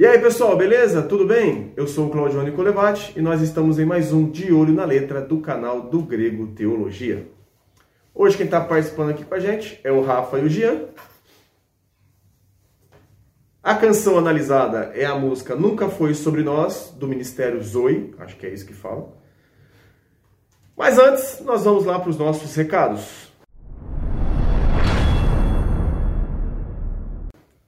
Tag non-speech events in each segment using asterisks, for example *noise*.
E aí pessoal, beleza? Tudo bem? Eu sou o Claudio Nicolevati e nós estamos em mais um De Olho na Letra do canal do Grego Teologia. Hoje quem está participando aqui com a gente é o Rafa e o Jean. A canção analisada é a música Nunca Foi Sobre Nós, do Ministério Zoe, acho que é isso que fala. Mas antes, nós vamos lá para os nossos recados.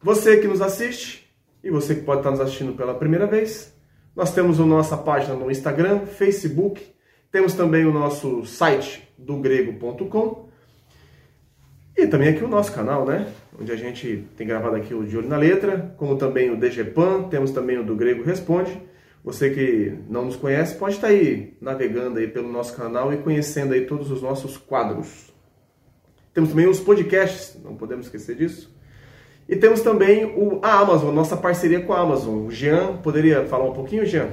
Você que nos assiste e você que pode estar nos assistindo pela primeira vez, nós temos a nossa página no Instagram, Facebook, temos também o nosso site do grego.com e também aqui o nosso canal, né? Onde a gente tem gravado aqui o De Olho na Letra, como também o DGPAN, temos também o do Grego Responde. Você que não nos conhece, pode estar aí navegando aí pelo nosso canal e conhecendo aí todos os nossos quadros. Temos também os podcasts, não podemos esquecer disso. E temos também o, a Amazon, nossa parceria com a Amazon. O Jean, poderia falar um pouquinho, Jean?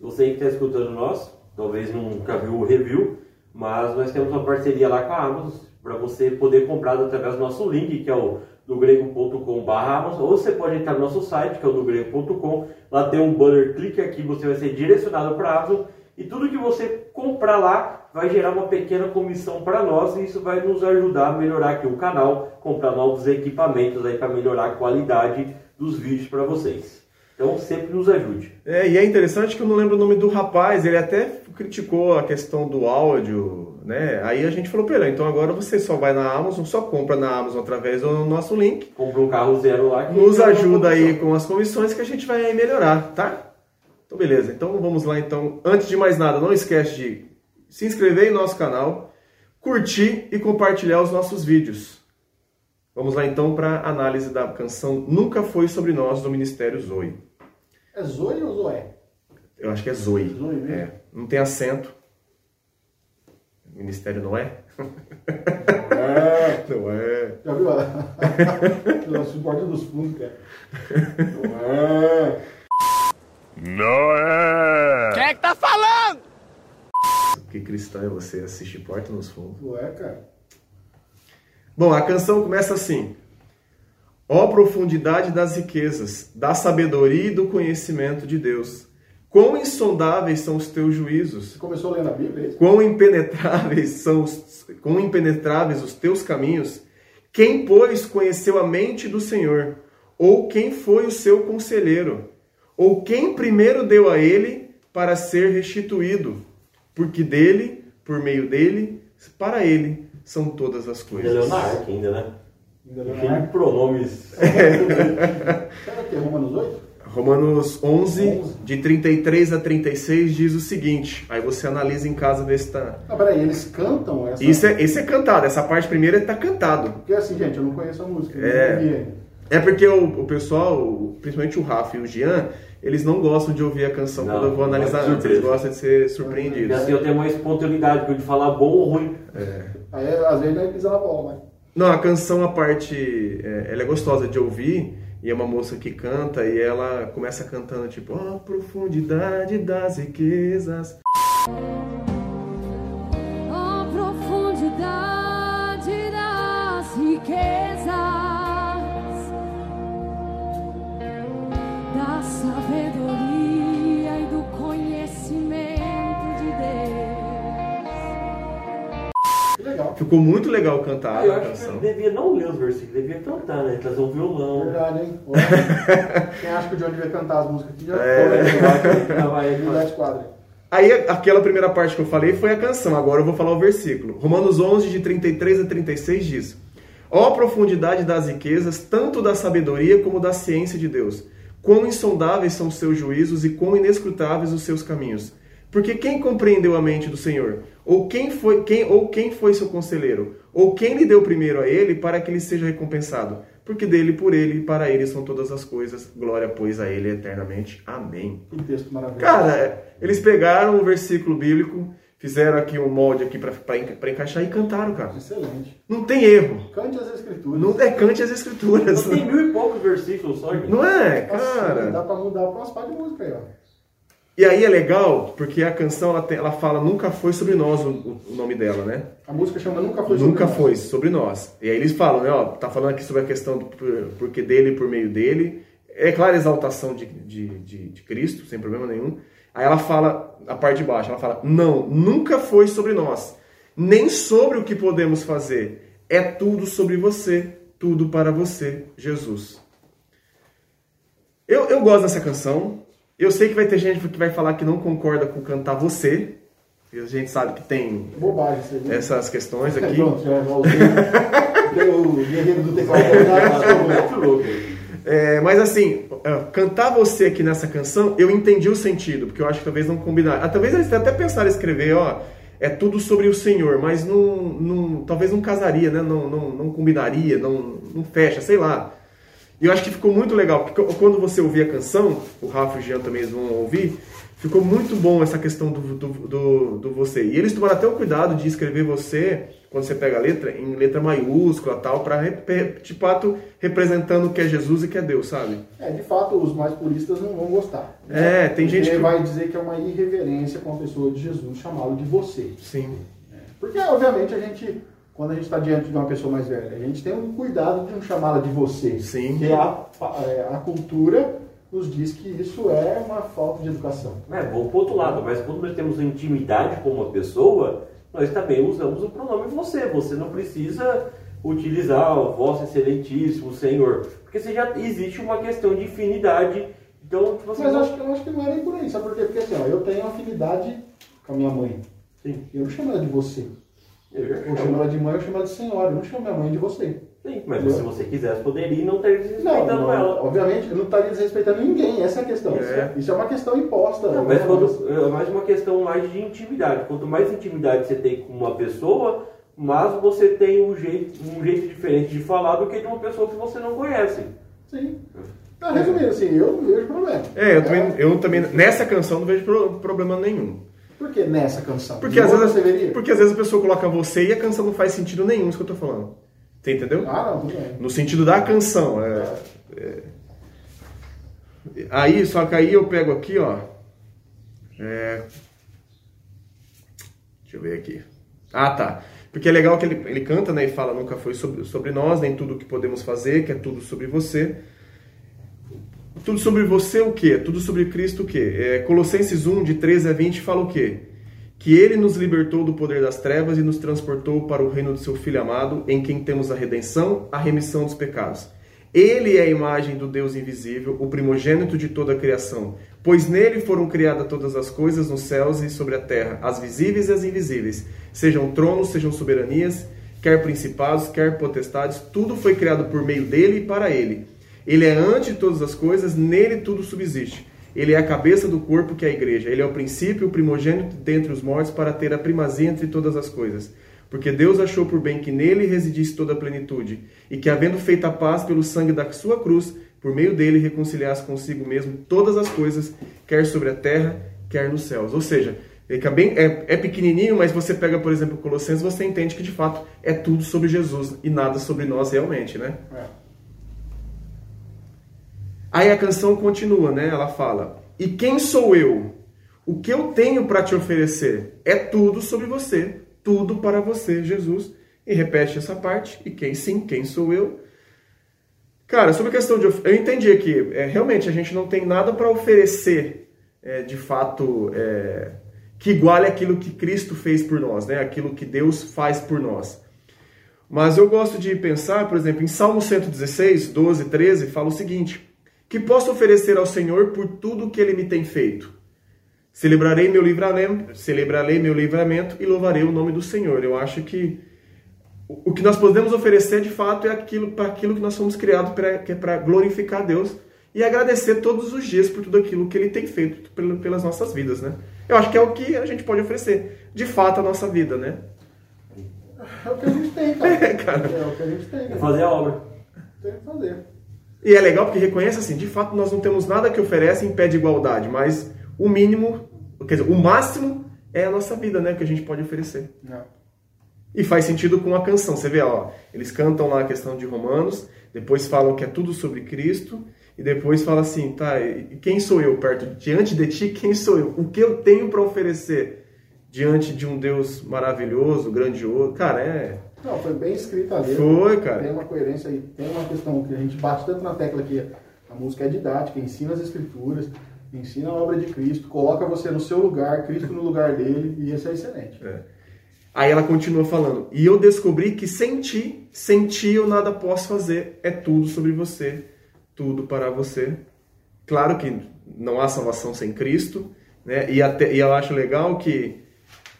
Você que está escutando nós, talvez nunca viu o review, mas nós temos uma parceria lá com a Amazon para você poder comprar através do nosso link, que é o do grego.com.br ou você pode entrar no nosso site, que é o do grego.com, lá tem um banner, clique aqui, você vai ser direcionado para a Amazon e tudo que você comprar lá vai gerar uma pequena comissão para nós e isso vai nos ajudar a melhorar aqui o canal, comprar novos equipamentos aí para melhorar a qualidade dos vídeos para vocês. Então sempre nos ajude. É, e é interessante que eu não lembro o nome do rapaz, ele até criticou a questão do áudio, né? Aí a gente falou ele, então agora você só vai na Amazon, só compra na Amazon através do nosso link. Compra um carro zero lá. Que nos ajuda aí com as comissões que a gente vai melhorar, tá? Então beleza, então vamos lá então. Antes de mais nada, não esquece de se inscrever em nosso canal, curtir e compartilhar os nossos vídeos. Vamos lá então para a análise da canção Nunca Foi Sobre Nós, do Ministério Zoe. É Zoe ou Zoé? Eu acho que é Zoe. Zoe mesmo? É, não tem acento. Ministério não é? É. Não é. Já viu *laughs* a... suporte dos fundos, cara? Não é. Não é! Quem é que tá falando? Que cristão é você? Assiste Porta nos Fundos. Não é, cara. Bom, a canção começa assim. Ó profundidade das riquezas, da sabedoria e do conhecimento de Deus. Quão insondáveis são os teus juízos. Você começou lendo a Bíblia, é isso? Quão impenetráveis são os, quão impenetráveis os teus caminhos. Quem, pois, conheceu a mente do Senhor? Ou quem foi o seu conselheiro? Ou quem primeiro deu a ele para ser restituído? Porque dele, por meio dele, para ele são todas as Ainda coisas. na arca ainda, né? Ainda pronomes. *laughs* Será que é Romanos 8? Romanos 11, de 33 a 36, diz o seguinte. Aí você analisa em casa ver se tá... Ah, peraí, eles cantam essa... Isso é, esse é cantado, essa parte primeira está cantado. Porque assim, gente, eu não conheço a música. É. É porque o, o pessoal, principalmente o Rafa e o Jean, eles não gostam de ouvir a canção Não, quando eu vou analisar é antes, eles gostam de ser E surpreendidos. assim eu tenho uma espontaneidade de falar bom ou ruim. Aí, às vezes, nós pisa na bola, mas... Não, a canção, a parte, é, ela é gostosa de ouvir, e é uma moça que canta, e ela começa cantando tipo, ó profundidade das riquezas. Da sabedoria e do conhecimento de Deus. Que legal. Ficou muito legal cantar eu a canção. devia não ler os versículos, devia cantar, né? Trazer um violão. Verdade, hein? *laughs* Quem acha que o Johnny devia cantar as músicas aqui já É. foi. Quadra. Aí aquela primeira parte que eu falei foi a canção, agora eu vou falar o versículo. Romanos 11, de 33 a 36 diz: Ó profundidade das riquezas, tanto da sabedoria como da ciência de Deus. Quão insondáveis são os seus juízos e quão inescrutáveis os seus caminhos. Porque quem compreendeu a mente do Senhor? Ou quem foi quem ou quem foi seu conselheiro? Ou quem lhe deu primeiro a ele para que ele seja recompensado? Porque dele, por ele e para ele são todas as coisas. Glória, pois, a ele eternamente. Amém. Que texto maravilhoso. Cara, eles pegaram um versículo bíblico, fizeram aqui um molde aqui para encaixar e cantaram, cara. Excelente. Não tem erro. Cante as escrituras. Não é cante as escrituras. Tem mil e poucos versículos só, gente. Não é, cara? Dá pra mudar umas partes de música aí, ó. E aí é legal, porque a canção ela, tem- ela fala nunca foi sobre nós o, o- nome dela, né? A música chama Nunca Foi Sobre Nunca Nós. foi sobre nós. E aí eles falam, né, ó, tá falando aqui sobre a questão do por- porque dele e por meio dele é claro a exaltação de, de, de, de Cristo, sem problema nenhum. Aí ela fala, a parte de baixo, ela fala: Não, nunca foi sobre nós, nem sobre o que podemos fazer. É tudo sobre você, tudo para você, Jesus. Eu, eu gosto dessa canção. Eu sei que vai ter gente que vai falar que não concorda com cantar você. E a gente sabe que tem Bobagem, você essas questões É, *laughs* aqui. Pronto, já *laughs* o guerreiro do teclado. né? Muito louco. É, mas assim, é, cantar você aqui nessa canção, eu entendi o sentido, porque eu acho que talvez não combinar. Ah, talvez eles até pensaram em escrever, ó, é tudo sobre o Senhor, mas não, não- talvez não casaria, né? Não, não, não combinaria, não, não fecha, sei lá. E eu acho que ficou muito legal, porque quando você ouvir a canção, o Rafa e o Jean também vão ouvir, ficou muito bom essa questão do, do, do, do você. E eles tomaram até o cuidado de escrever você, quando você pega a letra, em letra maiúscula tal, para de fato representando o que é Jesus e que é Deus, sabe? É, de fato, os mais puristas não vão gostar. É, tem gente Porque que- vai dizer que é uma irreverência com a pessoa de Jesus chamá-lo de você. Sim. Porque, obviamente, a gente, quando a gente está diante de uma pessoa mais velha, a gente tem um cuidado de não chamá-la de você. Sim. Porque a, é, a cultura nos diz que isso é uma falta de educação. É, vou pro outro lado, mas quando nós temos intimidade com uma pessoa, nós também usamos o pronome você. Você não precisa utilizar o vosso excelentíssimo Senhor, porque você já existe uma questão de afinidade. Então, assim, Mas eu acho, que, eu acho que não é nem por aí, sabe por quê? Porque assim, ó, eu tenho afinidade com a minha mãe. Sim. Eu não chamo ela de você. eu Eu chamo ela de mãe, eu chamo ela de senhora. Eu não chamo minha mãe de você. Sim, mas se você quisesse, poderia não ter Não, desrespeitando não, ela. obviamente, eu não estaria desrespeitando ninguém, essa é a questão. É. Isso é uma questão imposta. Não, mas quando, é mais uma questão mais de intimidade. Quanto mais intimidade você tem com uma pessoa, mais você tem um jeito, um jeito diferente de falar do que de uma pessoa que você não conhece. Sim. Tá, resumindo, assim, eu não vejo problema. É, eu também, eu também nessa canção não vejo pro- problema nenhum. Por que nessa canção? Porque De às, vezes, porque às vezes a pessoa coloca você e a canção não faz sentido nenhum, isso que eu tô falando. Você entendeu? Ah, não, tudo bem. No sentido da canção. é- é. Aí, só que aí eu pego aqui, ó. É, Deixa eu ver aqui. Ah, tá. Porque é legal que ele, ele canta, né? E fala, nunca foi sobre, sobre nós, nem tudo que podemos fazer, que é tudo sobre você. Tudo sobre você o quê? Tudo sobre Cristo o quê? É, Colossenses 1, de 13 a 20, fala o quê? Que ele nos libertou do poder das trevas e nos transportou para o reino do seu Filho amado, em quem temos a redenção, a remissão dos pecados. Ele é a imagem do Deus invisível, o primogênito de toda a criação, pois nele foram criadas todas as coisas nos céus e sobre a terra, as visíveis e as invisíveis, sejam tronos, sejam soberanias, quer principados, quer potestades, tudo foi criado por meio dele e para ele. Ele é antes de todas as coisas, nele tudo subsiste. Ele é a cabeça do corpo que é a igreja. Ele é o princípio, o primogênito dentre os mortos para ter a primazia entre todas as coisas. Porque Deus achou por bem que nele residisse toda a plenitude, e que, havendo feito a paz pelo sangue da sua cruz, por meio dele reconciliasse consigo mesmo todas as coisas, quer sobre a terra, quer nos céus. Ou seja, fica bem, é, é pequenininho, mas você pega, por exemplo, Colossenses, você entende que de fato é tudo sobre Jesus e nada sobre nós realmente, né? É. Aí a canção continua, né? Ela fala: E quem sou eu? O que eu tenho para te oferecer? É tudo sobre você, tudo para você, Jesus. E repete essa parte. E quem sim, quem sou eu? Cara, sobre a questão de. Eu entendi aqui. É, realmente, a gente não tem nada para oferecer, é, de fato, é, que iguale aquilo que Cristo fez por nós, né? Aquilo que Deus faz por nós. Mas eu gosto de pensar, por exemplo, em Salmo 116, 12, 13, fala o seguinte: Que posso oferecer ao Senhor por tudo que ele me tem feito? Celebrarei meu livramento, celebrarei meu livramento e louvarei o nome do Senhor. Eu acho que o que nós podemos oferecer de fato é aquilo para aquilo que nós somos criados para que é para glorificar a Deus e agradecer todos os dias por tudo aquilo que ele tem feito pel- pelas nossas vidas, né? Eu acho que é o que a gente pode oferecer, de fato, a nossa vida, né? É o que a gente tem, cara. *laughs* É, cara. É o que a gente tem. Fazer a obra. Tem que fazer. E é legal porque reconhece assim, de fato nós não temos nada que oferece em pé de igualdade, mas o mínimo, quer dizer, o máximo é a nossa vida, né, que a gente pode oferecer. Não. E faz sentido com a canção. Você vê, ó, eles cantam lá a questão de Romanos, depois falam que é tudo sobre Cristo, e depois fala assim, tá, quem sou eu perto diante de ti? Quem sou eu? O que eu tenho para oferecer diante de um Deus maravilhoso, grandioso? Cara, é Não, foi bem escrita ali. Foi, cara. Tem uma coerência aí. Tem uma questão que a gente bate tanto na tecla aqui. A música é didática, ensina as escrituras, ensina a obra de Cristo, coloca você no seu lugar, Cristo no lugar dele, e isso é excelente. É. Aí ela continua falando: E eu descobri que sem ti, sem ti eu nada posso fazer. É tudo sobre você, tudo para você. Claro que não há salvação sem Cristo, né? E, até, e eu acho legal que,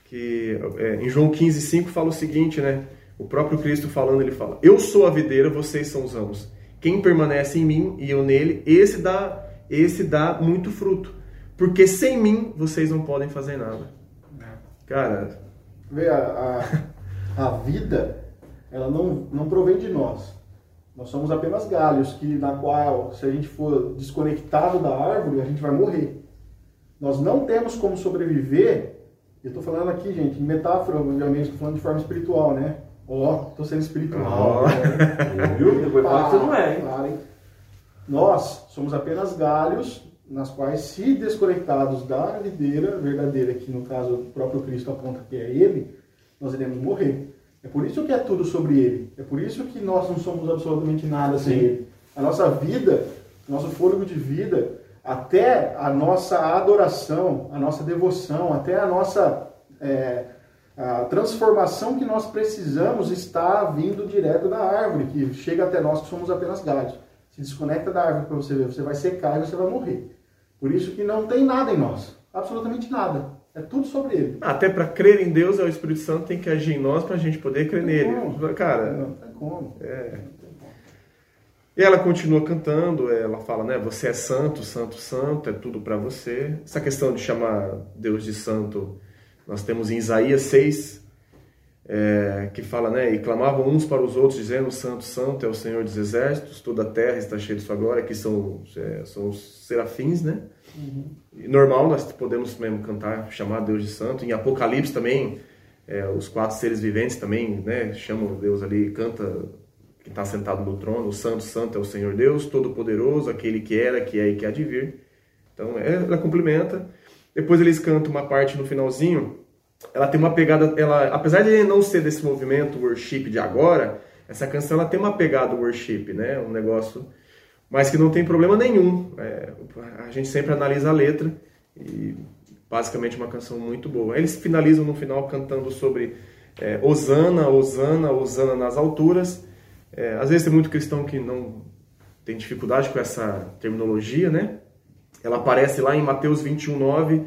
que é, em João 15, 5 fala o seguinte, né? O próprio Cristo falando, ele fala: Eu sou a videira, vocês são os ramos. Quem permanece em mim e eu nele, esse dá, esse dá muito fruto. Porque sem mim vocês não podem fazer nada. Cara, Vê, a, a, a vida, ela não, não provém de nós. Nós somos apenas galhos, que na qual, se a gente for desconectado da árvore, a gente vai morrer. Nós não temos como sobreviver, eu estou falando aqui, gente, em metáfora, obviamente, estou falando de forma espiritual, né? Ó, estou sendo espiritual. Ó. né? Viu? Depois fala que você não é, hein? Parem. Nós somos apenas galhos nas quais, se desconectados da videira verdadeira, que no caso o próprio Cristo aponta que é Ele, nós iremos morrer. É por isso que é tudo sobre Ele. É por isso que nós não somos absolutamente nada sem Sim. Ele. A nossa vida, nosso fôlego de vida, até a nossa adoração, a nossa devoção, até a nossa é, a transformação que nós precisamos está vindo direto da árvore, que chega até nós que somos apenas galhos. Se desconecta da árvore para você ver, você vai secar e você vai morrer. Por isso que não tem nada em nós, absolutamente nada. É tudo sobre Ele. até para crer em Deus, é o Espírito Santo tem que agir em nós para a gente poder crer nele. Não. Cara, Não tem como. É. E ela continua cantando, ela fala, né? Você é santo, santo, santo, é tudo para você. Essa questão de chamar Deus de santo, nós temos em Isaías 6, é, que fala, né? E clamavam uns para os outros, dizendo: Santo, santo é o Senhor dos exércitos, toda a terra está cheia de sua glória, que são, é, são os serafins, né? E normal, nós podemos mesmo cantar, chamar Deus de santo. Em Apocalipse também, é, os quatro seres viventes também, né? Chamam Deus ali, canta que está sentado no trono, o santo, santo é o Senhor Deus, todo-poderoso, aquele que era, que é e que há de vir. Então, é, ela complementa. Depois eles cantam uma parte no finalzinho, ela tem uma pegada, ela, apesar de não ser desse movimento worship de agora, essa canção ela tem uma pegada worship, né? Um negócio, mas que não tem problema nenhum. É, a gente sempre analisa a letra e basicamente uma canção muito boa. Eles finalizam no final cantando sobre é, Osana, Osana, Osana nas alturas. É, às vezes tem muito cristão que não tem dificuldade com essa terminologia, né? Ela aparece lá em Mateus 21, 9,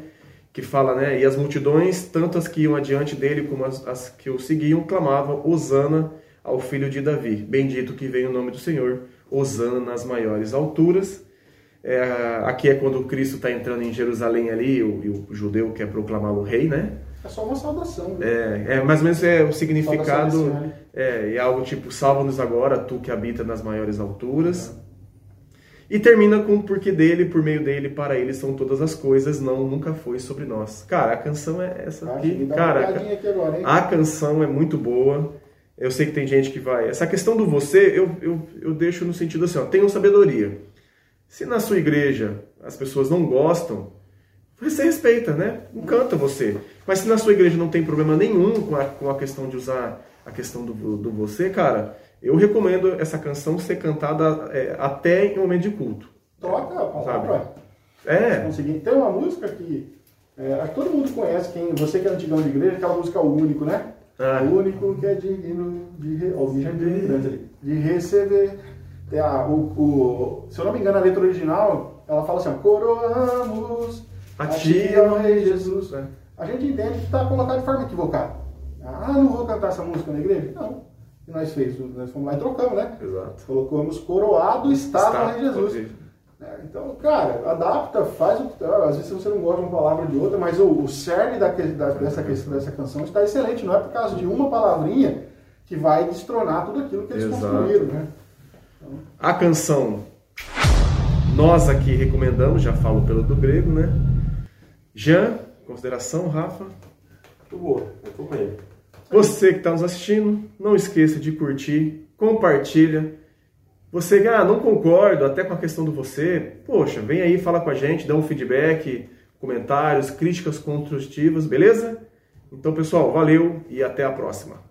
que fala, né? E as multidões, tanto as que iam adiante dele como as, as que o seguiam, clamavam Osana ao filho de Davi. Bendito que vem o nome do Senhor, Osana nas maiores alturas. É, aqui é quando Cristo está entrando em Jerusalém ali, o, e o judeu quer proclamá-lo rei, né? É só uma saudação. né? É, é mais ou menos é o significado. É, é algo tipo, salva-nos agora, tu que habita nas maiores alturas. E termina com o porquê dele, por meio dele, para ele são todas as coisas, não, nunca foi sobre nós. Cara, a canção é essa aqui. Cara, aqui agora, a canção é muito boa. Eu sei que tem gente que vai. Essa questão do você, eu, eu, eu deixo no sentido assim: ó, tenham sabedoria. Se na sua igreja as pessoas não gostam, você respeita, né? Não canta você. Mas se na sua igreja não tem problema nenhum com a, com a questão de usar a questão do, do você, cara, eu recomendo essa canção ser cantada é, até em momento de culto. Troca a palavra. É, Conseguir. Tem uma música que é, todo mundo conhece, quem, você que é antigão de igreja, aquela música O Único, né? Ah. O único que é digno de, re... é ali. de receber. A, o, o- se eu não me engano, a letra original, ela fala assim, coroamos A ti, ó Rei Jesus. É. A gente entende que está colocado de forma equivocada. Ah, não vou cantar essa música na igreja? Não. Que nós fez? Nós fomos lá e trocamos, né? exato. Colocamos coroado estava Jesus. É, Então, cara, adapta, faz o que. Às vezes você não gosta de uma palavra ou de outra, mas o, o cerne da, da- dessa, questão, dessa canção está excelente. Não é por causa de uma palavrinha que vai destronar tudo aquilo que eles Exato. construíram, né? A canção nós aqui recomendamos, já falo pelo do grego, né? Jean, consideração, Rafa. Muito boa, eu tô com ele. Você que está nos assistindo, não esqueça de curtir, compartilha. Você que ah, não concordo até com a questão do você, poxa, vem aí, fala com a gente, dá um feedback, comentários, críticas construtivas, beleza? Então, pessoal, valeu e até a próxima.